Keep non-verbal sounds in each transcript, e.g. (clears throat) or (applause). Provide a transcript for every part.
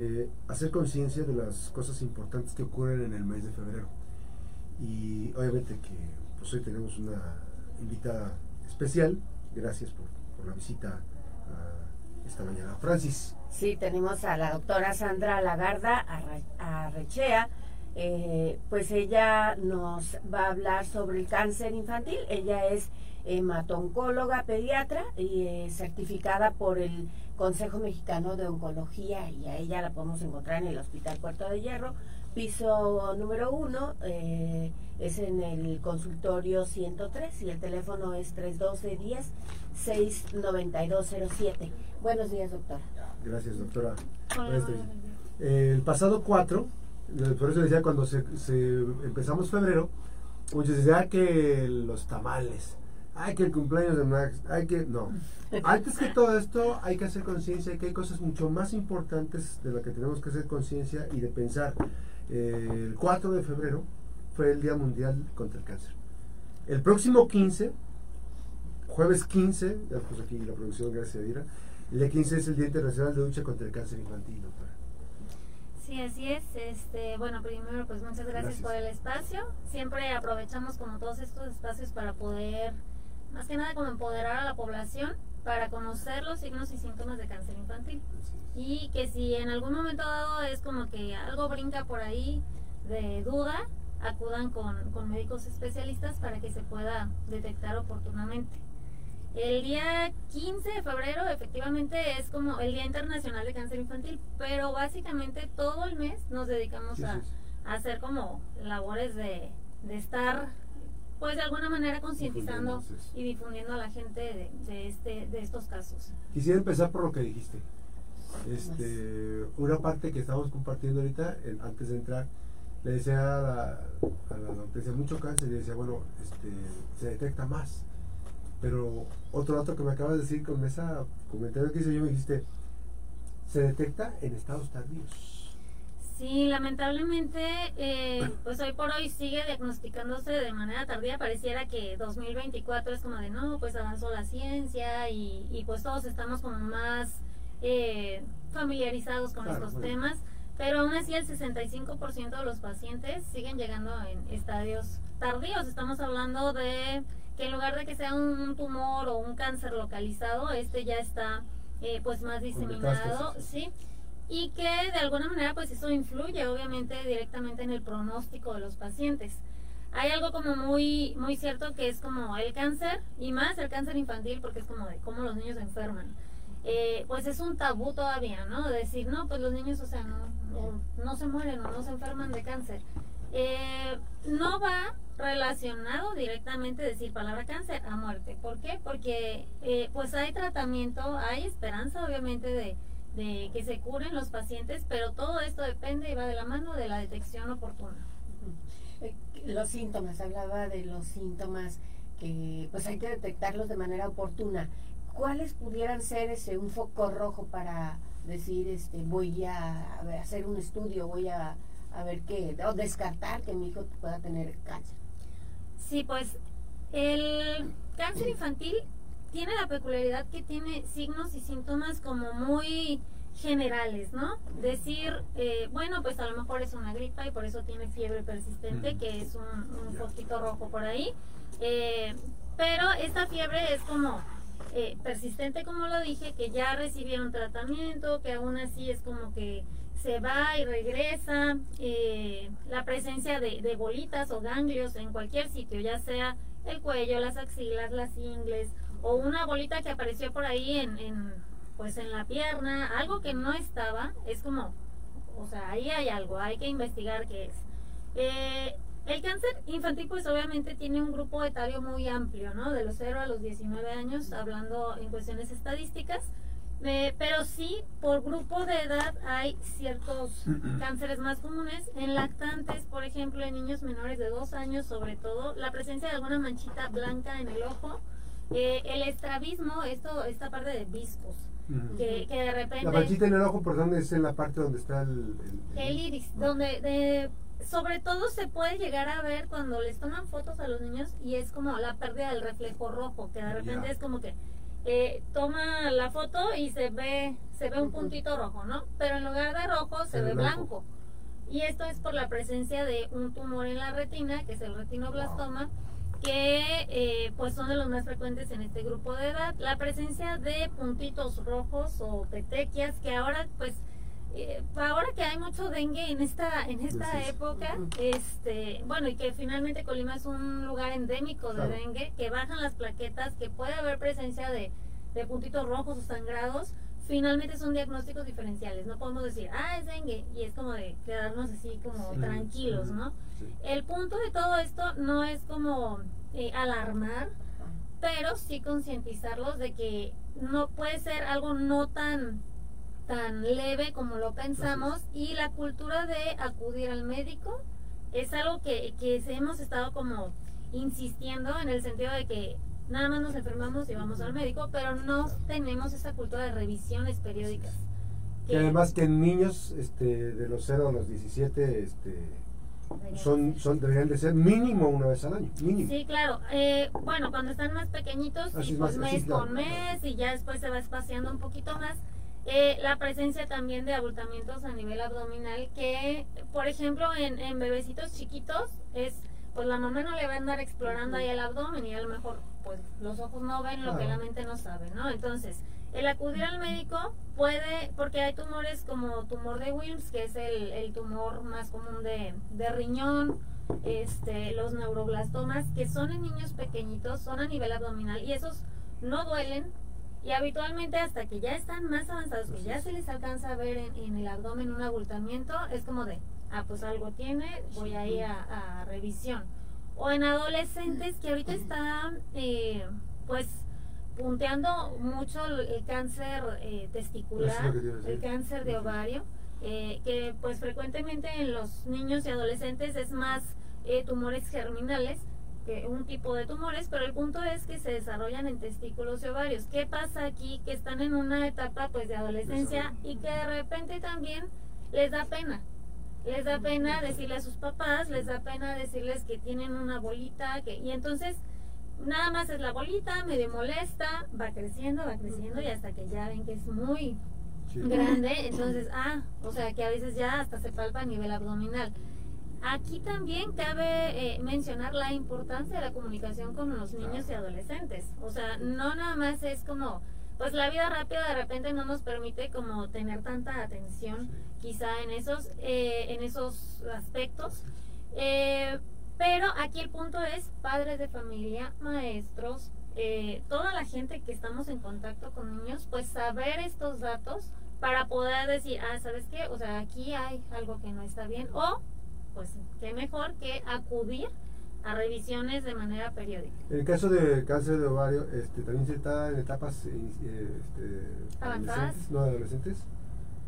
eh, hacer conciencia de las cosas importantes que ocurren en el mes de febrero. Y obviamente que pues hoy tenemos una invitada especial. Gracias por, la visita esta mañana. Francis. Sí, tenemos a la doctora Sandra Lagarda Arrechea. Eh, pues ella nos va a hablar sobre el cáncer infantil. Ella es hematoncóloga pediatra y certificada por el Consejo Mexicano de Oncología y a ella la podemos encontrar en el Hospital Puerto de Hierro, piso número uno, eh, es en el consultorio 103 y el teléfono es 312-10-69207. Buenos días, doctora. Gracias, doctora. el pasado 4, por eso decía cuando se, empezamos febrero, muchos decían ah, que los tamales, hay que el cumpleaños de Max, hay que, no. Antes que todo esto, hay que hacer conciencia de que hay cosas mucho más importantes de las que tenemos que hacer conciencia y de pensar. Eh, el 4 de febrero fue el Día Mundial contra el Cáncer. El próximo 15, jueves 15, ya puse aquí la producción, gracias a Ira, el día 15 es el Día Internacional de Lucha contra el Cáncer Infantil. Sí, así es. Este, bueno, primero, pues muchas gracias, por el espacio. Siempre aprovechamos como todos estos espacios para poder más que nada como empoderar a la población para conocer los signos y síntomas de cáncer infantil. Y que si en algún momento dado es como que algo brinca por ahí de duda, acudan con, con médicos especialistas para que se pueda detectar oportunamente. El día 15 de febrero efectivamente es como el Día Internacional de Cáncer Infantil, pero básicamente todo el mes nos dedicamos a, hacer como labores de, de estar pues de alguna manera concientizando y difundiendo a la gente de, este, de estos casos. Quisiera empezar por lo que dijiste. Este, una parte que estamos compartiendo ahorita, antes de entrar, le decía a la, a la decía mucho cáncer y decía, bueno, este, se detecta más. Pero otro dato que me acabas de decir con esa comentario que hice yo, me dijiste, se detecta en estados tardíos. Sí, lamentablemente, eh, pues hoy por hoy sigue diagnosticándose de manera tardía. Pareciera que 2024 es como de no, pues avanzó la ciencia y, y pues todos estamos como más eh, familiarizados con estos temas. Pero aún así, el 65% de los pacientes siguen llegando en estadios tardíos. Estamos hablando de que en lugar de que sea un tumor o un cáncer localizado, este ya está eh, pues más diseminado, ¿sí? Y que de alguna manera pues eso influye obviamente directamente en el pronóstico de los pacientes. Hay algo como muy muy cierto que es como el cáncer y más el cáncer infantil porque es como de cómo los niños se enferman. Eh, pues es un tabú todavía, ¿no? Decir, no, pues los niños, o sea, no, no, se mueren o no se enferman de cáncer. Eh, no va relacionado directamente decir palabra cáncer a muerte. ¿Por qué? Porque eh, pues hay tratamiento, hay esperanza obviamente de, de que se curen los pacientes, pero todo esto depende y va de la mano de la detección oportuna. Eh, los síntomas, hablaba de los síntomas que pues hay que detectarlos de manera oportuna. ¿Cuáles pudieran ser ese un foco rojo para decir este voy a, hacer un estudio, voy a, a ver qué, o descartar que mi hijo pueda tener cáncer? Sí, pues el cáncer infantil tiene la peculiaridad que tiene signos y síntomas como muy generales, ¿no? Decir, eh, bueno, pues a lo mejor es una gripa y por eso tiene fiebre persistente, que es un, un rojo por ahí. Eh, pero esta fiebre es como eh, persistente, como lo dije, que ya recibieron tratamiento, que aún así es como que se va y regresa. la presencia de, de bolitas o ganglios en cualquier sitio, ya sea el cuello, las axilas, las ingles o una bolita que apareció por ahí en, en, pues en la pierna, algo que no estaba, es como, o sea, ahí hay algo, hay que investigar qué es. Eh, el cáncer infantil pues obviamente tiene un grupo etario muy amplio, ¿no? De los 0 a los 19 años, hablando en cuestiones estadísticas. Eh, pero sí, por grupo de edad hay ciertos (clears throat) cánceres más comunes. En lactantes, por ejemplo, en niños menores de 2 años, sobre todo, la presencia de alguna manchita blanca en el ojo, eh, el estrabismo, esto, esta parte de viscos, que, que, de repente... La manchita en el ojo, ¿por dónde es en la parte donde está el... El, iris, donde de, sobre todo se puede llegar a ver cuando les toman fotos a los niños y es como la pérdida del reflejo rojo, que de repente es como que eh, toma la foto y se ve se ve un puntito rojo, ¿no? Pero en lugar de rojo se ve blanco. Y esto es por la presencia de un tumor en la retina, que es el retinoblastoma, que eh, pues son de los más frecuentes en este grupo de edad. La presencia de puntitos rojos o petequias, que ahora pues eh, ahora que hay mucho dengue en esta en esta época, este, bueno, y que finalmente Colima es un lugar endémico de dengue, que bajan las plaquetas, que puede haber presencia de, de puntitos rojos o sangrados, finalmente son diagnósticos diferenciales. No podemos decir, ah, es dengue, y es como de quedarnos así como tranquilos, ¿no? El punto de todo esto no es como eh, alarmar, pero sí concientizarlos de que no puede ser algo no tan tan leve como lo pensamos y la cultura de acudir al médico es algo que, que hemos estado como insistiendo en el sentido de que nada más nos enfermamos y vamos al médico, pero no tenemos esa cultura de revisiones periódicas. Y además que en niños este, de los 0 a los 17 este, son, son deberían de ser mínimo una vez al año, mínimo. Sí, claro. Eh, bueno, cuando están más pequeñitos, pues mes con mes y ya después se va espaciando un poquito más. Eh, la presencia también de abultamientos a nivel abdominal que, por ejemplo, en, en bebecitos chiquitos es pues la mamá no le va a andar explorando ahí el abdomen y a lo mejor pues los ojos no ven lo que la mente no sabe, ¿no? Entonces, el acudir al médico puede, porque hay tumores como tumor de Wilms, que es el, el tumor más común de, de, riñón, este, los neuroblastomas, que son en niños pequeñitos, son a nivel abdominal y esos no duelen. Y habitualmente hasta que ya están más avanzados, que ya se les alcanza a ver en, en el abdomen un abultamiento, es como de, ah, pues algo tiene, voy a ir a, revisión. O en adolescentes que ahorita están, eh, pues, punteando mucho el, cáncer eh, testicular, el cáncer de ovario, eh, que pues frecuentemente en los niños y adolescentes es más tumores germinales que un tipo de tumores, pero el punto es que se desarrollan en testículos y ovarios. ¿Qué pasa aquí? Que están en una etapa pues de adolescencia y que de repente también les da pena les da pena decirle a sus papás, les da pena decirles que tienen una bolita, que y entonces nada más es la bolita, medio molesta, va creciendo, va creciendo y hasta que ya ven que es muy grande, entonces, ah, o sea que a veces ya hasta se palpa a nivel abdominal. Aquí también cabe eh, mencionar la importancia de la comunicación con los niños y adolescentes. O sea, no nada más es como pues la vida rápida de repente no nos permite como tener tanta atención quizá en esos eh, en esos aspectos eh, pero aquí el punto es padres de familia maestros eh, toda la gente que estamos en contacto con niños pues saber estos datos para poder decir ah sabes qué o sea aquí hay algo que no está bien o pues qué mejor que acudir a revisiones de manera periódica. En el caso de cáncer de ovario, este, también se está en etapas eh, este, avanzadas. No, adolescentes.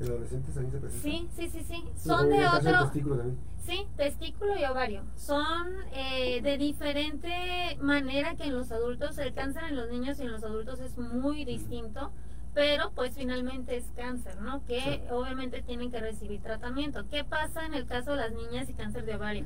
¿En adolescentes también se presenta? Sí, sí, sí, sí. Son de otro. testículo también. Sí, testículo y ovario. Son eh, de diferente manera que en los adultos. El cáncer en los niños y en los adultos es muy distinto pero pues finalmente es cáncer, ¿no? Que obviamente tienen que recibir tratamiento. ¿Qué pasa en el caso de las niñas y cáncer de ovario?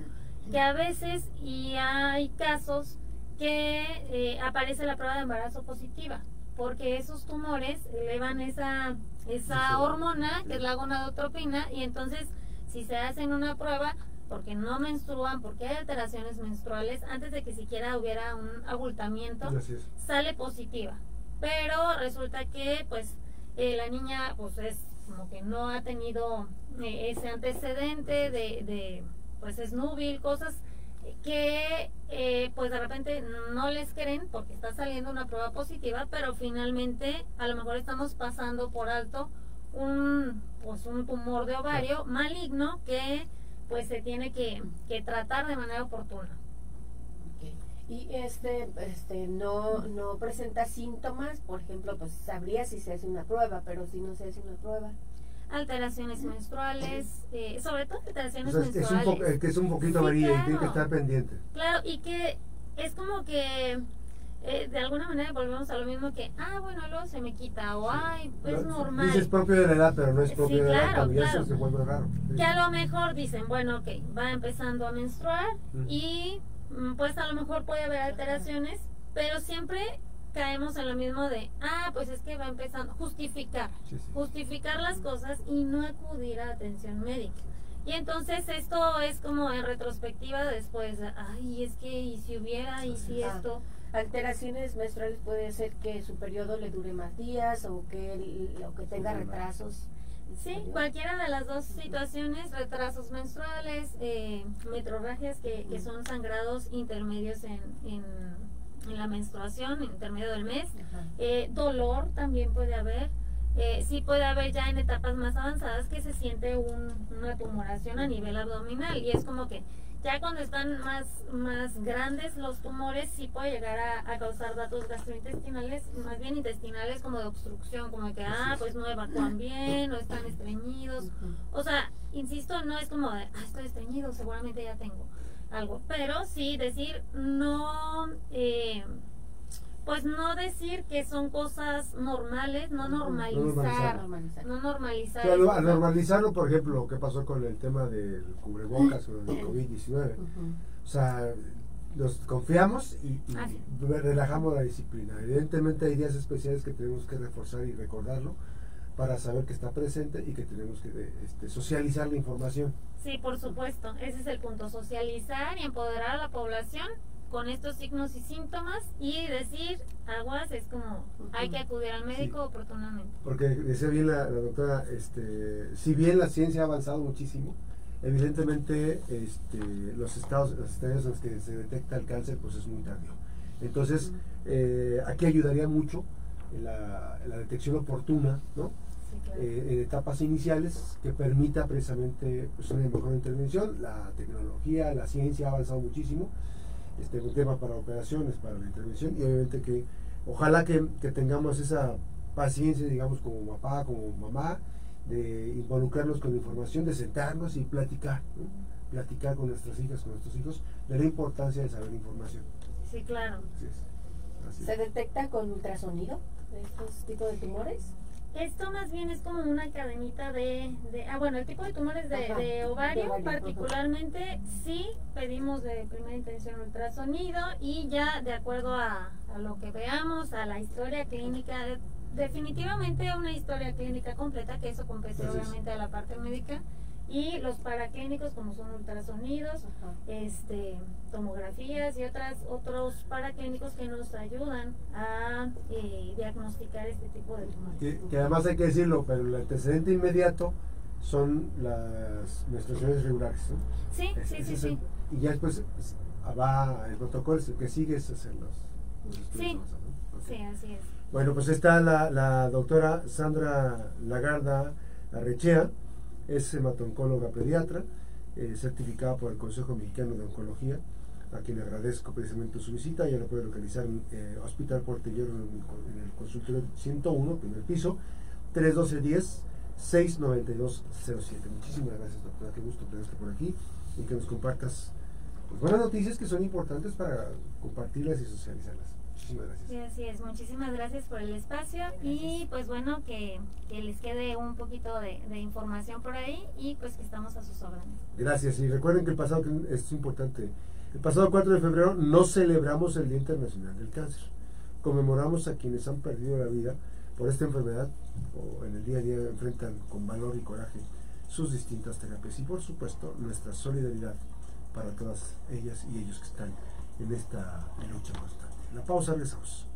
Que a veces y hay casos que eh, aparece la prueba de embarazo positiva, porque esos tumores elevan esa, esa hormona, que es la gonadotropina, y entonces si se hacen una prueba, porque no menstruan, porque hay alteraciones menstruales, antes de que siquiera hubiera un abultamiento, sale positiva. Pero resulta que pues eh, la niña pues es como que no ha tenido eh, ese antecedente de pues es núbil, cosas que eh, pues de repente no les creen porque está saliendo una prueba positiva, pero finalmente a lo mejor estamos pasando por alto un pues un tumor de ovario maligno que pues se tiene que, que tratar de manera oportuna. Y este, este no, no presenta síntomas, por ejemplo, pues sabría si se hace una prueba, pero si no se hace una prueba alteraciones menstruales, eh, sobre todo alteraciones menstruales. Es un, que es un poquito sí, y tiene que estar pendiente. Claro, y que es como que eh, de alguna manera volvemos a lo mismo que, ah, bueno, luego se me quita, o ay, es normal. Dices propio de la edad, pero no es propio de la edad, también claro. se vuelve raro. Que a lo mejor dicen, bueno, ok, va empezando a menstruar y mm, pues a lo mejor puede haber alteraciones, pero siempre caemos en lo mismo de, ah, pues es que va empezando, justificar, justificar las cosas y no acudir a atención médica. Y entonces esto es como en retrospectiva después, ay, es que, y si hubiera, y si esto. Alteraciones menstruales puede ser que su periodo le dure más días o que, o que tenga retrasos. Sí, cualquiera de las dos situaciones, retrasos menstruales, eh, metrorragias que, que, son sangrados intermedios en, en, la menstruación, intermedio del mes, eh, dolor también puede haber, eh, sí puede haber ya en etapas más avanzadas que se siente una tumoración a nivel abdominal. Y es como que ya cuando están más, más grandes los tumores sí puede llegar a, causar datos gastrointestinales, más bien intestinales como de obstrucción, como que, ah, pues no evacúan bien o están estreñidos. O sea, insisto, no es como de, ah, estoy estreñido, seguramente ya tengo algo. Pero sí decir, no... Eh, pues no decir que son cosas normales, no normalizar, no normalizar. al normalizarlo, por ejemplo, lo que pasó con el tema del cubrebocas o del COVID-19, o sea, nos confiamos y, relajamos la disciplina. Evidentemente hay días especiales que tenemos que reforzar y recordarlo para saber que está presente y que tenemos que este, socializar la información. Sí, por supuesto, ese es el punto, socializar y empoderar a la población con estos signos y síntomas y decir aguas es como hay que acudir al médico oportunamente. Porque decía bien la, doctora, este, si bien la ciencia ha avanzado muchísimo, evidentemente este, los estados, los estadios en los que se detecta el cáncer pues es muy tardío. Entonces, eh, aquí ayudaría mucho la, la detección oportuna, ¿no? Eh, en etapas iniciales que permita precisamente pues, una mejor intervención. La tecnología, la ciencia ha avanzado muchísimo este, un tema para operaciones, para la intervención y obviamente que ojalá que, tengamos esa paciencia, digamos, como papá, como mamá, de involucrarnos con la información, de sentarnos y platicar, platicar con nuestras hijas, con nuestros hijos, de la importancia de saber información. Sí, claro. ¿Se detecta con ultrasonido estos tipos de tumores? Esto más bien es como una cadenita de, ah bueno, el tipo de tumores de, ovario, particularmente sí pedimos de primera intención ultrasonido y ya de acuerdo a, a lo que veamos, a la historia clínica, definitivamente una historia clínica completa, que eso compete obviamente a la parte médica, y los paraclínicos como son ultrasonidos, este, tomografías y otras otros paraclínicos que nos ayudan a eh, diagnosticar este tipo de tumores. Que, además hay que decirlo, pero el antecedente inmediato son las menstruaciones regulares. Sí, sí, sí, sí. y ya después va el protocolo que sigue es hacer los, sí, sí, así es. Bueno, pues está la, la doctora Sandra Lagarda Arrechea es hematoncóloga pediatra, eh, certificada por el Consejo Mexicano de Oncología, a quien agradezco precisamente su visita. Ya lo puede localizar en eh, Hospital Portellero en, el consultorio 101, primer piso, 312-10. 69207. Muchísimas gracias, doctora. Qué gusto tenerte por aquí y que nos compartas pues, buenas noticias que son importantes para compartirlas y socializarlas. Muchísimas gracias. Sí, así es. Muchísimas gracias por el espacio y pues bueno, que, les quede un poquito de, información por ahí y pues que estamos a sus órdenes. Gracias y recuerden que el pasado, es importante, el pasado 4 de febrero no celebramos el Día Internacional del Cáncer. Conmemoramos a quienes han perdido la vida por esta enfermedad o en el día a día enfrentan con valor y coraje sus distintas terapias y por supuesto nuestra solidaridad para todas ellas y ellos que están en esta lucha constante. La pausa, regresamos.